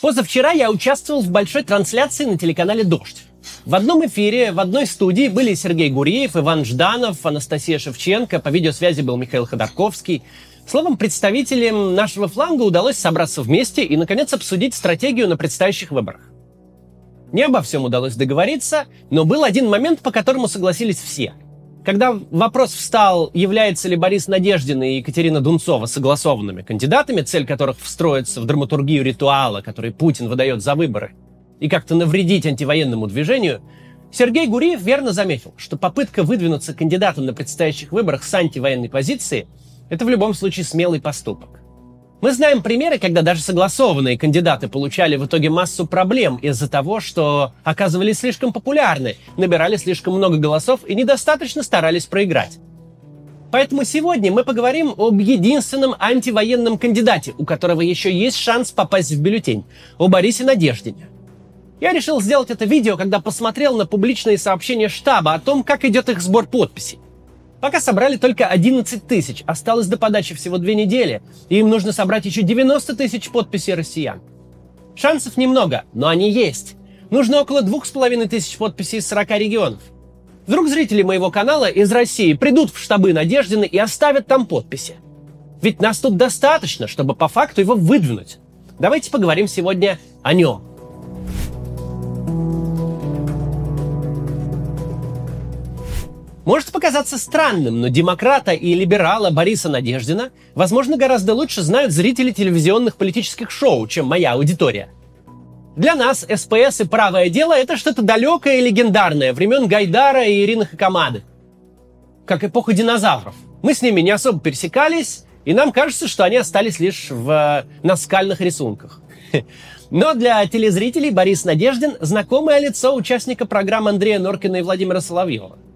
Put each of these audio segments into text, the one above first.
Позавчера я участвовал в большой трансляции на телеканале «Дождь». В одном эфире, в одной студии были Сергей Гуриев, Иван Жданов, Анастасия Шевченко, по видеосвязи был Михаил Ходорковский. Словом, представителям нашего фланга удалось собраться вместе и, наконец, обсудить стратегию на предстоящих выборах. Не обо всем удалось договориться, но был один момент, по которому согласились все – когда вопрос встал, является ли Борис Надеждин и Екатерина Дунцова согласованными кандидатами, цель которых встроиться в драматургию ритуала, который Путин выдает за выборы, и как-то навредить антивоенному движению, Сергей Гуриев верно заметил, что попытка выдвинуться кандидатом на предстоящих выборах с антивоенной позиции – это в любом случае смелый поступок. Мы знаем примеры, когда даже согласованные кандидаты получали в итоге массу проблем из-за того, что оказывались слишком популярны, набирали слишком много голосов и недостаточно старались проиграть. Поэтому сегодня мы поговорим об единственном антивоенном кандидате, у которого еще есть шанс попасть в бюллетень, о Борисе Надеждине. Я решил сделать это видео, когда посмотрел на публичные сообщения штаба о том, как идет их сбор подписей. Пока собрали только 11 тысяч, осталось до подачи всего две недели, и им нужно собрать еще 90 тысяч подписей россиян. Шансов немного, но они есть. Нужно около двух с половиной тысяч подписей из 40 регионов. Вдруг зрители моего канала из России придут в штабы Надеждины и оставят там подписи. Ведь нас тут достаточно, чтобы по факту его выдвинуть. Давайте поговорим сегодня о нем. Может показаться странным, но демократа и либерала Бориса Надеждина, возможно, гораздо лучше знают зрители телевизионных политических шоу, чем моя аудитория. Для нас СПС и «Правое дело» — это что-то далекое и легендарное, времен Гайдара и Ирины Хакамады. Как эпоха динозавров. Мы с ними не особо пересекались, и нам кажется, что они остались лишь в э, наскальных рисунках. Но для телезрителей Борис Надеждин – знакомое лицо участника программ Андрея Норкина и Владимира Соловьева –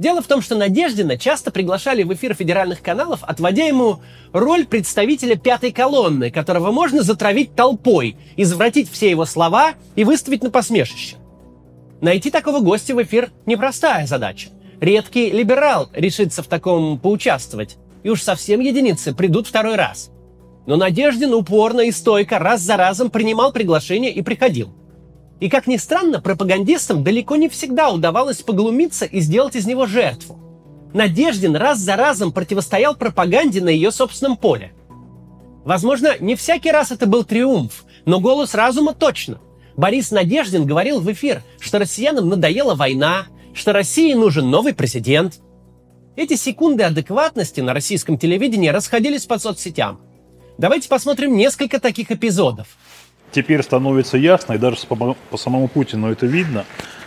Дело в том, что Надеждина часто приглашали в эфир федеральных каналов, отводя ему роль представителя пятой колонны, которого можно затравить толпой, извратить все его слова и выставить на посмешище. Найти такого гостя в эфир – непростая задача. Редкий либерал решится в таком поучаствовать, и уж совсем единицы придут второй раз. Но Надеждин упорно и стойко раз за разом принимал приглашение и приходил. И как ни странно, пропагандистам далеко не всегда удавалось поглумиться и сделать из него жертву. Надеждин раз за разом противостоял пропаганде на ее собственном поле. Возможно, не всякий раз это был триумф, но голос разума точно. Борис Надеждин говорил в эфир, что россиянам надоела война, что России нужен новый президент. Эти секунды адекватности на российском телевидении расходились по соцсетям. Давайте посмотрим несколько таких эпизодов – теперь становится ясно, и даже по, самому Путину это видно,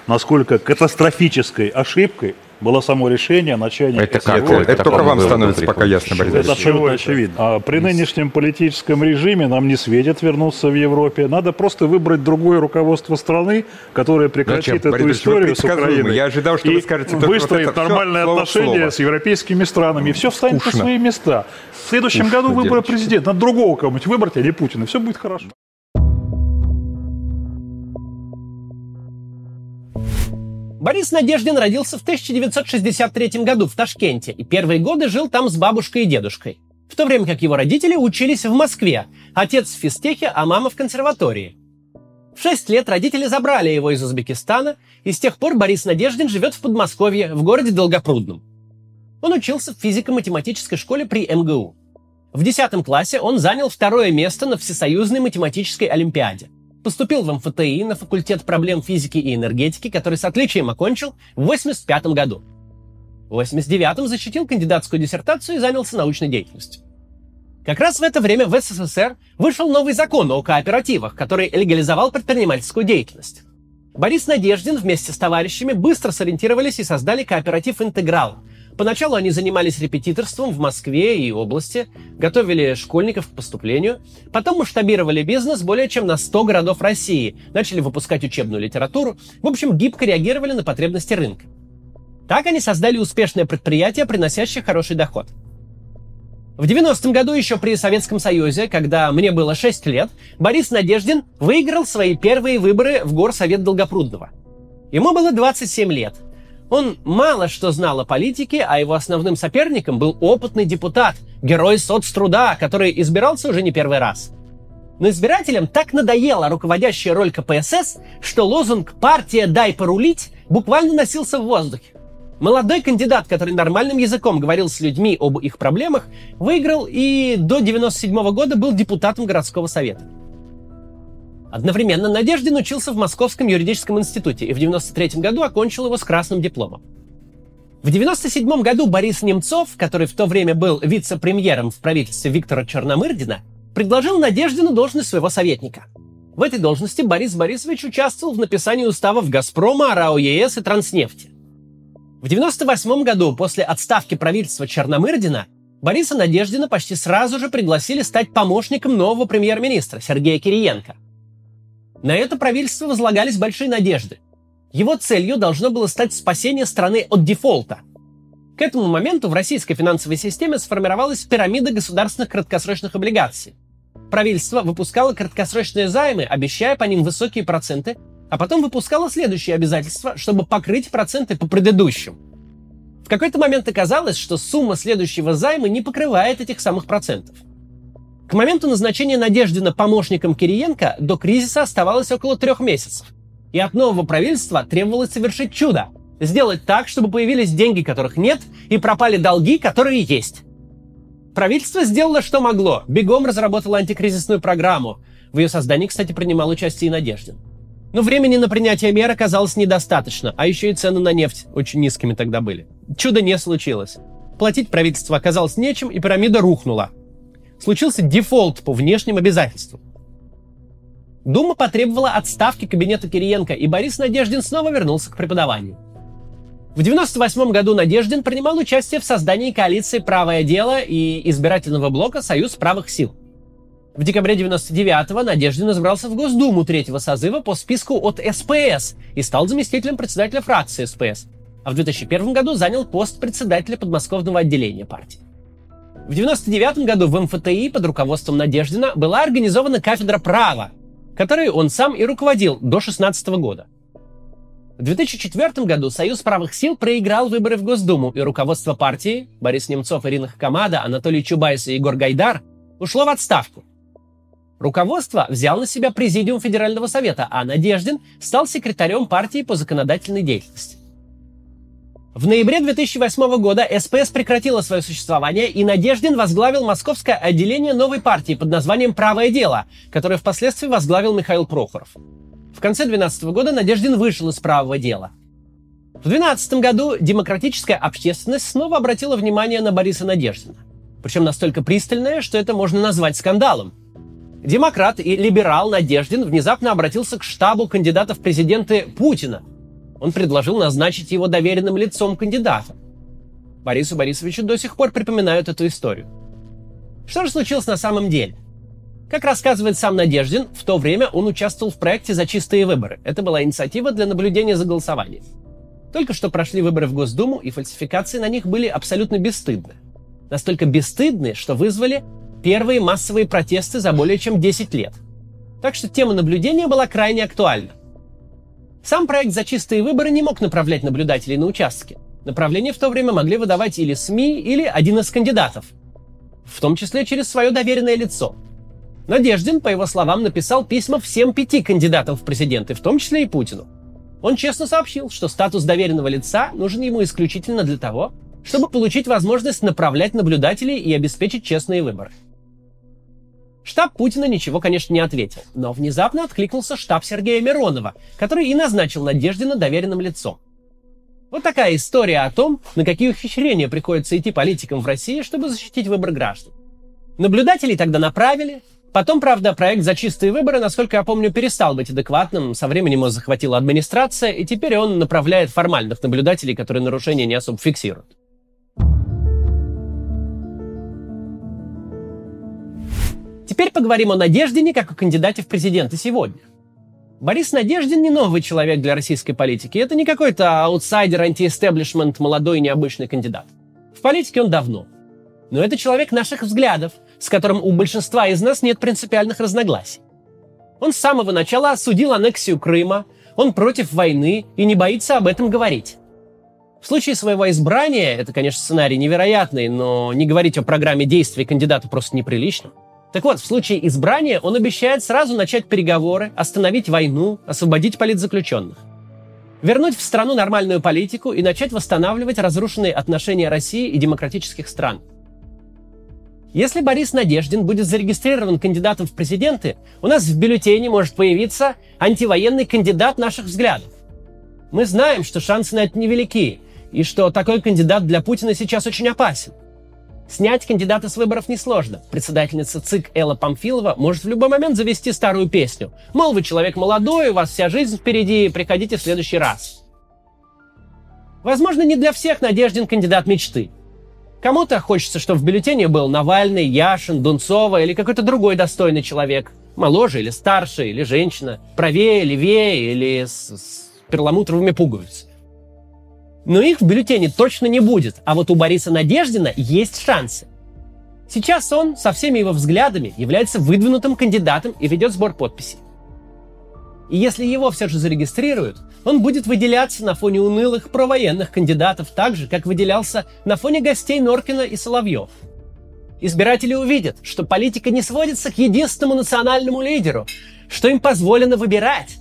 насколько катастрофической ошибкой было само решение начальника Это как? Это, это только вам становится пока ясно, Борис Это абсолютно это? очевидно. А при нынешнем политическом режиме нам не светит вернуться в Европе. Надо просто выбрать другое руководство страны, которое прекратит эту Борис историю с Украиной. Я ожидал, что и вы скажете выстроит вот нормальные отношения слово. с европейскими странами. И все встанет Скучно. на свои места. В следующем Скучно году выборы президента. Надо другого кого-нибудь выбрать, а не Путина. Все будет хорошо. Борис Надеждин родился в 1963 году в Ташкенте и первые годы жил там с бабушкой и дедушкой. В то время как его родители учились в Москве, отец в физтехе, а мама в консерватории. В 6 лет родители забрали его из Узбекистана, и с тех пор Борис Надеждин живет в Подмосковье, в городе Долгопрудном. Он учился в физико-математической школе при МГУ. В 10 классе он занял второе место на Всесоюзной математической олимпиаде – Поступил в МФТИ на факультет проблем физики и энергетики, который с отличием окончил в 1985 году. В 1989 защитил кандидатскую диссертацию и занялся научной деятельностью. Как раз в это время в СССР вышел новый закон о кооперативах, который легализовал предпринимательскую деятельность. Борис Надеждин вместе с товарищами быстро сориентировались и создали кооператив «Интеграл», Поначалу они занимались репетиторством в Москве и области, готовили школьников к поступлению, потом масштабировали бизнес более чем на 100 городов России, начали выпускать учебную литературу, в общем, гибко реагировали на потребности рынка. Так они создали успешное предприятие, приносящее хороший доход. В 90-м году еще при Советском Союзе, когда мне было 6 лет, Борис Надеждин выиграл свои первые выборы в Горсовет Долгопрудного. Ему было 27 лет – он мало что знал о политике, а его основным соперником был опытный депутат, герой соцтруда, который избирался уже не первый раз. Но избирателям так надоела руководящая роль КПСС, что лозунг «Партия, дай порулить» буквально носился в воздухе. Молодой кандидат, который нормальным языком говорил с людьми об их проблемах, выиграл и до 1997 года был депутатом городского совета. Одновременно Надеждин учился в Московском юридическом институте и в 1993 году окончил его с красным дипломом. В 1997 году Борис Немцов, который в то время был вице-премьером в правительстве Виктора Черномырдина, предложил Надеждину должность своего советника. В этой должности Борис Борисович участвовал в написании уставов «Газпрома», «РАО ЕС» и «Транснефти». В 1998 году, после отставки правительства Черномырдина, Бориса Надеждина почти сразу же пригласили стать помощником нового премьер-министра Сергея Кириенко. На это правительство возлагались большие надежды. Его целью должно было стать спасение страны от дефолта. К этому моменту в российской финансовой системе сформировалась пирамида государственных краткосрочных облигаций. Правительство выпускало краткосрочные займы, обещая по ним высокие проценты, а потом выпускало следующие обязательства, чтобы покрыть проценты по предыдущим. В какой-то момент оказалось, что сумма следующего займа не покрывает этих самых процентов. К моменту назначения Надеждина помощником Кириенко до кризиса оставалось около трех месяцев. И от нового правительства требовалось совершить чудо. Сделать так, чтобы появились деньги, которых нет, и пропали долги, которые есть. Правительство сделало, что могло. Бегом разработало антикризисную программу. В ее создании, кстати, принимал участие и Надеждин. Но времени на принятие мер оказалось недостаточно, а еще и цены на нефть очень низкими тогда были. Чудо не случилось. Платить правительство оказалось нечем, и пирамида рухнула. Случился дефолт по внешним обязательствам. Дума потребовала отставки кабинета Кириенко, и Борис Надеждин снова вернулся к преподаванию. В 1998 году Надеждин принимал участие в создании коалиции «Правое дело» и избирательного блока «Союз правых сил». В декабре 99-го Надеждин избрался в Госдуму третьего созыва по списку от СПС и стал заместителем председателя фракции СПС. А в 2001 году занял пост председателя подмосковного отделения партии. В 99 году в МФТИ под руководством Надеждина была организована кафедра права, которой он сам и руководил до 16 года. В 2004 году Союз правых сил проиграл выборы в Госдуму, и руководство партии Борис Немцов, Ирина Хакамада, Анатолий Чубайс и Егор Гайдар ушло в отставку. Руководство взял на себя Президиум Федерального Совета, а Надеждин стал секретарем партии по законодательной деятельности. В ноябре 2008 года СПС прекратила свое существование, и Надеждин возглавил московское отделение новой партии под названием «Правое дело», которое впоследствии возглавил Михаил Прохоров. В конце 2012 года Надеждин вышел из правого дела. В 2012 году демократическая общественность снова обратила внимание на Бориса Надеждина. Причем настолько пристальное, что это можно назвать скандалом. Демократ и либерал Надеждин внезапно обратился к штабу кандидата в президенты Путина. Он предложил назначить его доверенным лицом кандидата. Борису Борисовичу до сих пор припоминают эту историю. Что же случилось на самом деле? Как рассказывает сам Надеждин, в то время он участвовал в проекте «За чистые выборы». Это была инициатива для наблюдения за голосованием. Только что прошли выборы в Госдуму, и фальсификации на них были абсолютно бесстыдны. Настолько бесстыдны, что вызвали первые массовые протесты за более чем 10 лет. Так что тема наблюдения была крайне актуальна. Сам проект «За чистые выборы» не мог направлять наблюдателей на участки. Направление в то время могли выдавать или СМИ, или один из кандидатов. В том числе через свое доверенное лицо – Надеждин, по его словам, написал письма всем пяти кандидатам в президенты, в том числе и Путину. Он честно сообщил, что статус доверенного лица нужен ему исключительно для того, чтобы получить возможность направлять наблюдателей и обеспечить честные выборы. Штаб Путина ничего, конечно, не ответил, но внезапно откликнулся штаб Сергея Миронова, который и назначил Надеждина доверенным лицом. Вот такая история о том, на какие ухищрения приходится идти политикам в России, чтобы защитить выбор граждан. Наблюдателей тогда направили, Потом, правда, проект «За чистые выборы», насколько я помню, перестал быть адекватным. Со временем его захватила администрация, и теперь он направляет формальных наблюдателей, которые нарушения не особо фиксируют. Теперь поговорим о Надеждине как о кандидате в президенты сегодня. Борис Надеждин не новый человек для российской политики. Это не какой-то аутсайдер, антиэстеблишмент, молодой необычный кандидат. В политике он давно. Но это человек наших взглядов, с которым у большинства из нас нет принципиальных разногласий. Он с самого начала осудил аннексию Крыма, он против войны и не боится об этом говорить. В случае своего избрания, это, конечно, сценарий невероятный, но не говорить о программе действий кандидата просто неприлично, Так вот, в случае избрания он обещает сразу начать переговоры, остановить войну, освободить политзаключенных. Вернуть в страну нормальную политику и начать восстанавливать разрушенные отношения России и демократических стран. Если Борис Надеждин будет зарегистрирован кандидатом в президенты, у нас в бюллетене может появиться антивоенный кандидат наших взглядов. Мы знаем, что шансы на это невелики, и что такой кандидат для Путина сейчас очень опасен. Снять кандидата с выборов несложно. Председательница ЦИК Элла Памфилова может в любой момент завести старую песню. Мол, вы человек молодой, у вас вся жизнь впереди, приходите в следующий раз. Возможно, не для всех Надеждин кандидат мечты. Кому-то хочется, чтобы в бюллетене был Навальный, Яшин, Дунцова или какой-то другой достойный человек. Моложе или старше, или женщина. Правее, левее или с, с перламутровыми пуговицами. Но их в бюллетене точно не будет, а вот у Бориса Надеждина есть шансы. Сейчас он со всеми его взглядами является выдвинутым кандидатом и ведет сбор подписей. И если его все же зарегистрируют, он будет выделяться на фоне унылых провоенных кандидатов так же, как выделялся на фоне гостей Норкина и Соловьев. Избиратели увидят, что политика не сводится к единственному национальному лидеру, что им позволено выбирать,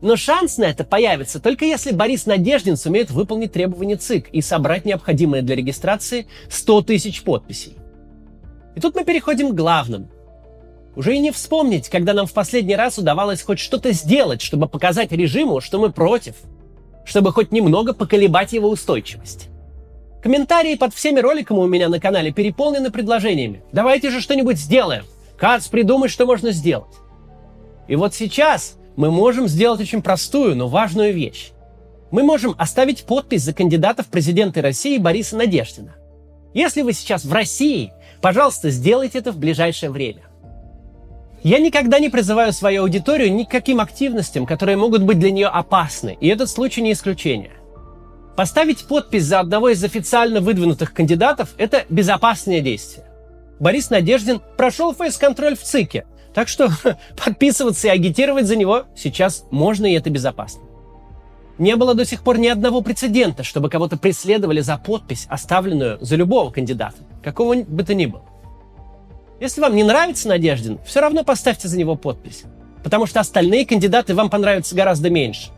но шанс на это появится только если Борис Надеждин сумеет выполнить требования ЦИК и собрать необходимые для регистрации 100 тысяч подписей. И тут мы переходим к главному. Уже и не вспомнить, когда нам в последний раз удавалось хоть что-то сделать, чтобы показать режиму, что мы против, чтобы хоть немного поколебать его устойчивость. Комментарии под всеми роликами у меня на канале переполнены предложениями. Давайте же что-нибудь сделаем. Кац, придумай, что можно сделать. И вот сейчас мы можем сделать очень простую, но важную вещь. Мы можем оставить подпись за кандидата в президенты России Бориса Надеждина. Если вы сейчас в России, пожалуйста, сделайте это в ближайшее время. Я никогда не призываю свою аудиторию ни к каким активностям, которые могут быть для нее опасны, и этот случай не исключение. Поставить подпись за одного из официально выдвинутых кандидатов – это безопасное действие. Борис Надеждин прошел фейс-контроль в ЦИКе, так что подписываться и агитировать за него сейчас можно, и это безопасно. Не было до сих пор ни одного прецедента, чтобы кого-то преследовали за подпись, оставленную за любого кандидата, какого бы то ни было. Если вам не нравится Надеждин, все равно поставьте за него подпись, потому что остальные кандидаты вам понравятся гораздо меньше.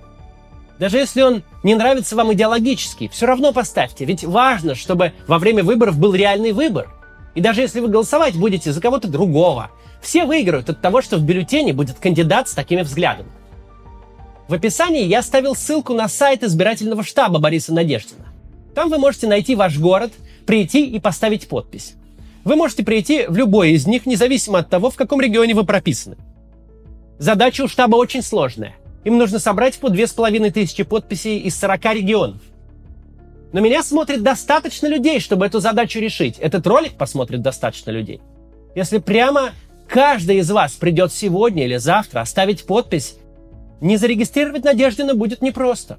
Даже если он не нравится вам идеологически, все равно поставьте, ведь важно, чтобы во время выборов был реальный выбор. И даже если вы голосовать будете за кого-то другого, все выиграют от того, что в бюллетене будет кандидат с такими взглядами. В описании я оставил ссылку на сайт избирательного штаба Бориса Надеждина. Там вы можете найти ваш город, прийти и поставить подпись. Вы можете прийти в любой из них, независимо от того, в каком регионе вы прописаны. Задача у штаба очень сложная. Им нужно собрать по две с половиной тысячи подписей из 40 регионов. Но меня смотрит достаточно людей, чтобы эту задачу решить. Этот ролик посмотрит достаточно людей. Если прямо каждый из вас придет сегодня или завтра оставить подпись, не зарегистрировать Надеждина будет непросто.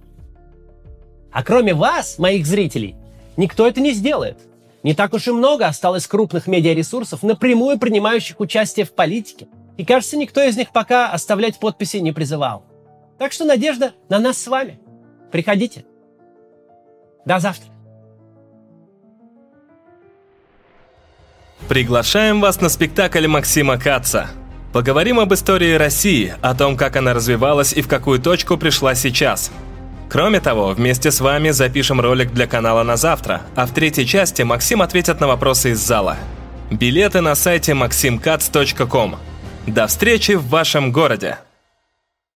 А кроме вас, моих зрителей, никто это не сделает. Не так уж и много осталось крупных медиаресурсов, напрямую принимающих участие в политике. И кажется, никто из них пока оставлять подписи не призывал. Так что надежда на нас с вами. Приходите. До завтра. Приглашаем вас на спектакль Максима Каца. Поговорим об истории России, о том, как она развивалась и в какую точку пришла сейчас. Кроме того, вместе с вами запишем ролик для канала на завтра, а в третьей части Максим ответит на вопросы из зала. Билеты на сайте maximkatz.com. До встречи в вашем городе!